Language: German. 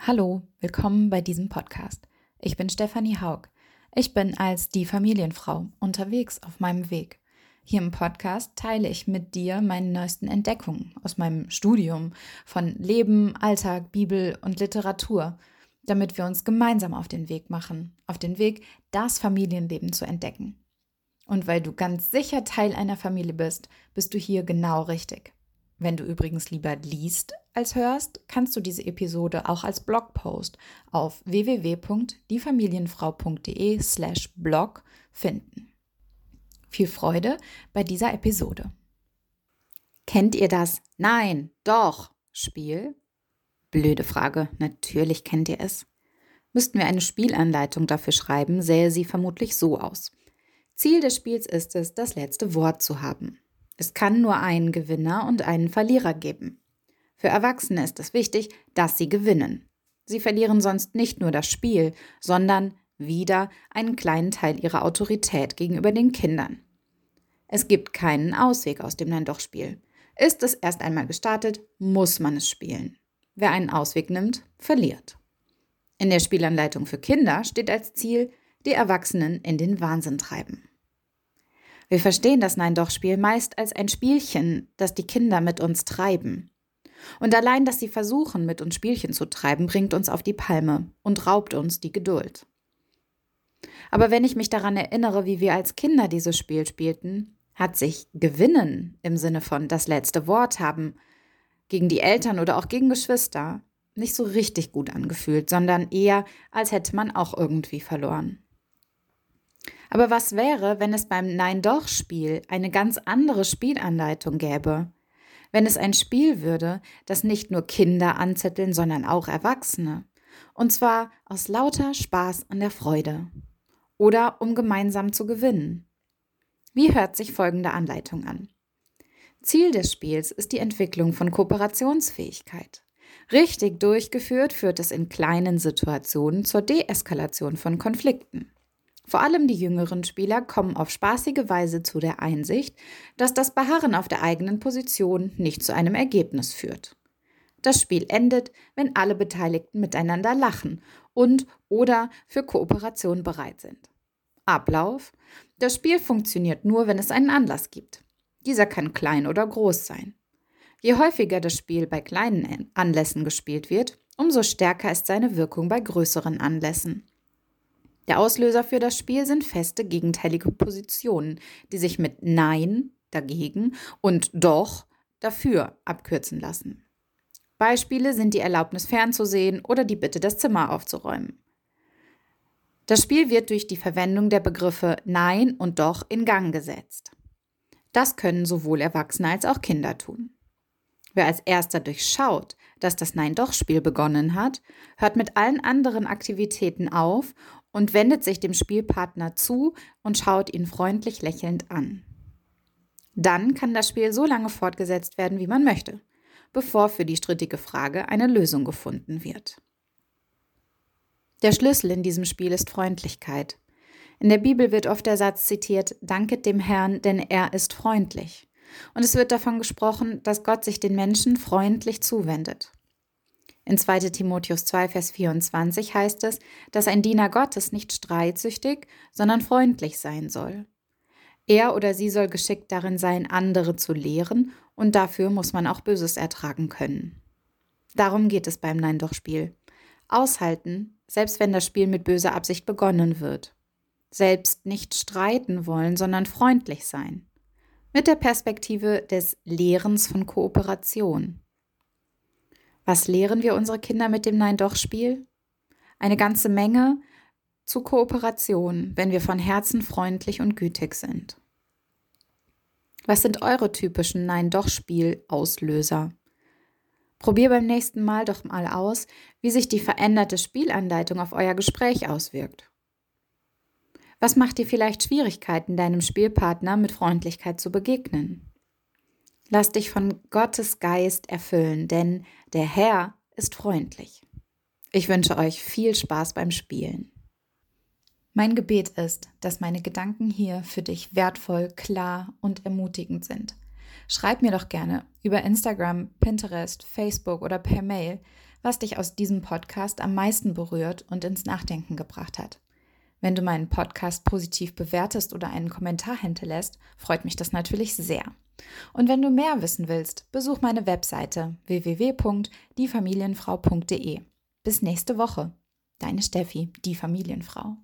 Hallo, willkommen bei diesem Podcast. Ich bin Stefanie Haug. Ich bin als die Familienfrau unterwegs auf meinem Weg. Hier im Podcast teile ich mit dir meine neuesten Entdeckungen aus meinem Studium von Leben, Alltag, Bibel und Literatur, damit wir uns gemeinsam auf den Weg machen, auf den Weg, das Familienleben zu entdecken. Und weil du ganz sicher Teil einer Familie bist, bist du hier genau richtig. Wenn du übrigens lieber liest als hörst, kannst du diese Episode auch als Blogpost auf www.diefamilienfrau.de slash blog finden. Viel Freude bei dieser Episode. Kennt ihr das Nein, doch Spiel? Blöde Frage, natürlich kennt ihr es. Müssten wir eine Spielanleitung dafür schreiben, sähe sie vermutlich so aus. Ziel des Spiels ist es, das letzte Wort zu haben. Es kann nur einen Gewinner und einen Verlierer geben. Für Erwachsene ist es wichtig, dass sie gewinnen. Sie verlieren sonst nicht nur das Spiel, sondern wieder einen kleinen Teil ihrer Autorität gegenüber den Kindern. Es gibt keinen Ausweg aus dem Nein-Doch-Spiel. Ist es erst einmal gestartet, muss man es spielen. Wer einen Ausweg nimmt, verliert. In der Spielanleitung für Kinder steht als Ziel, die Erwachsenen in den Wahnsinn treiben. Wir verstehen das Nein-Doch-Spiel meist als ein Spielchen, das die Kinder mit uns treiben. Und allein, dass sie versuchen, mit uns Spielchen zu treiben, bringt uns auf die Palme und raubt uns die Geduld. Aber wenn ich mich daran erinnere, wie wir als Kinder dieses Spiel spielten, hat sich gewinnen im Sinne von das letzte Wort haben gegen die Eltern oder auch gegen Geschwister nicht so richtig gut angefühlt, sondern eher, als hätte man auch irgendwie verloren. Aber was wäre, wenn es beim Nein-Doch-Spiel eine ganz andere Spielanleitung gäbe? Wenn es ein Spiel würde, das nicht nur Kinder anzetteln, sondern auch Erwachsene. Und zwar aus lauter Spaß an der Freude. Oder um gemeinsam zu gewinnen. Wie hört sich folgende Anleitung an? Ziel des Spiels ist die Entwicklung von Kooperationsfähigkeit. Richtig durchgeführt führt es in kleinen Situationen zur Deeskalation von Konflikten. Vor allem die jüngeren Spieler kommen auf spaßige Weise zu der Einsicht, dass das Beharren auf der eigenen Position nicht zu einem Ergebnis führt. Das Spiel endet, wenn alle Beteiligten miteinander lachen und oder für Kooperation bereit sind. Ablauf. Das Spiel funktioniert nur, wenn es einen Anlass gibt. Dieser kann klein oder groß sein. Je häufiger das Spiel bei kleinen Anlässen gespielt wird, umso stärker ist seine Wirkung bei größeren Anlässen. Der Auslöser für das Spiel sind feste gegenteilige Positionen, die sich mit Nein dagegen und Doch dafür abkürzen lassen. Beispiele sind die Erlaubnis fernzusehen oder die Bitte, das Zimmer aufzuräumen. Das Spiel wird durch die Verwendung der Begriffe Nein und Doch in Gang gesetzt. Das können sowohl Erwachsene als auch Kinder tun. Wer als erster durchschaut, dass das Nein-Doch-Spiel begonnen hat, hört mit allen anderen Aktivitäten auf und wendet sich dem Spielpartner zu und schaut ihn freundlich lächelnd an. Dann kann das Spiel so lange fortgesetzt werden, wie man möchte, bevor für die strittige Frage eine Lösung gefunden wird. Der Schlüssel in diesem Spiel ist Freundlichkeit. In der Bibel wird oft der Satz zitiert, Danket dem Herrn, denn er ist freundlich. Und es wird davon gesprochen, dass Gott sich den Menschen freundlich zuwendet. In 2 Timotheus 2, Vers 24 heißt es, dass ein Diener Gottes nicht streitsüchtig, sondern freundlich sein soll. Er oder sie soll geschickt darin sein, andere zu lehren, und dafür muss man auch Böses ertragen können. Darum geht es beim Nein-Doch-Spiel. Aushalten, selbst wenn das Spiel mit böser Absicht begonnen wird. Selbst nicht streiten wollen, sondern freundlich sein. Mit der Perspektive des Lehrens von Kooperation. Was lehren wir unsere Kinder mit dem Nein-Doch-Spiel? Eine ganze Menge zu Kooperation, wenn wir von Herzen freundlich und gütig sind. Was sind eure typischen Nein-Doch-Spiel-Auslöser? Probier beim nächsten Mal doch mal aus, wie sich die veränderte Spielanleitung auf euer Gespräch auswirkt. Was macht dir vielleicht Schwierigkeiten, deinem Spielpartner mit Freundlichkeit zu begegnen? Lass dich von Gottes Geist erfüllen, denn der Herr ist freundlich. Ich wünsche euch viel Spaß beim Spielen. Mein Gebet ist, dass meine Gedanken hier für dich wertvoll, klar und ermutigend sind. Schreib mir doch gerne über Instagram, Pinterest, Facebook oder per Mail, was dich aus diesem Podcast am meisten berührt und ins Nachdenken gebracht hat. Wenn du meinen Podcast positiv bewertest oder einen Kommentar hinterlässt, freut mich das natürlich sehr. Und wenn du mehr wissen willst, besuch meine Webseite www.diefamilienfrau.de. Bis nächste Woche. Deine Steffi, die Familienfrau.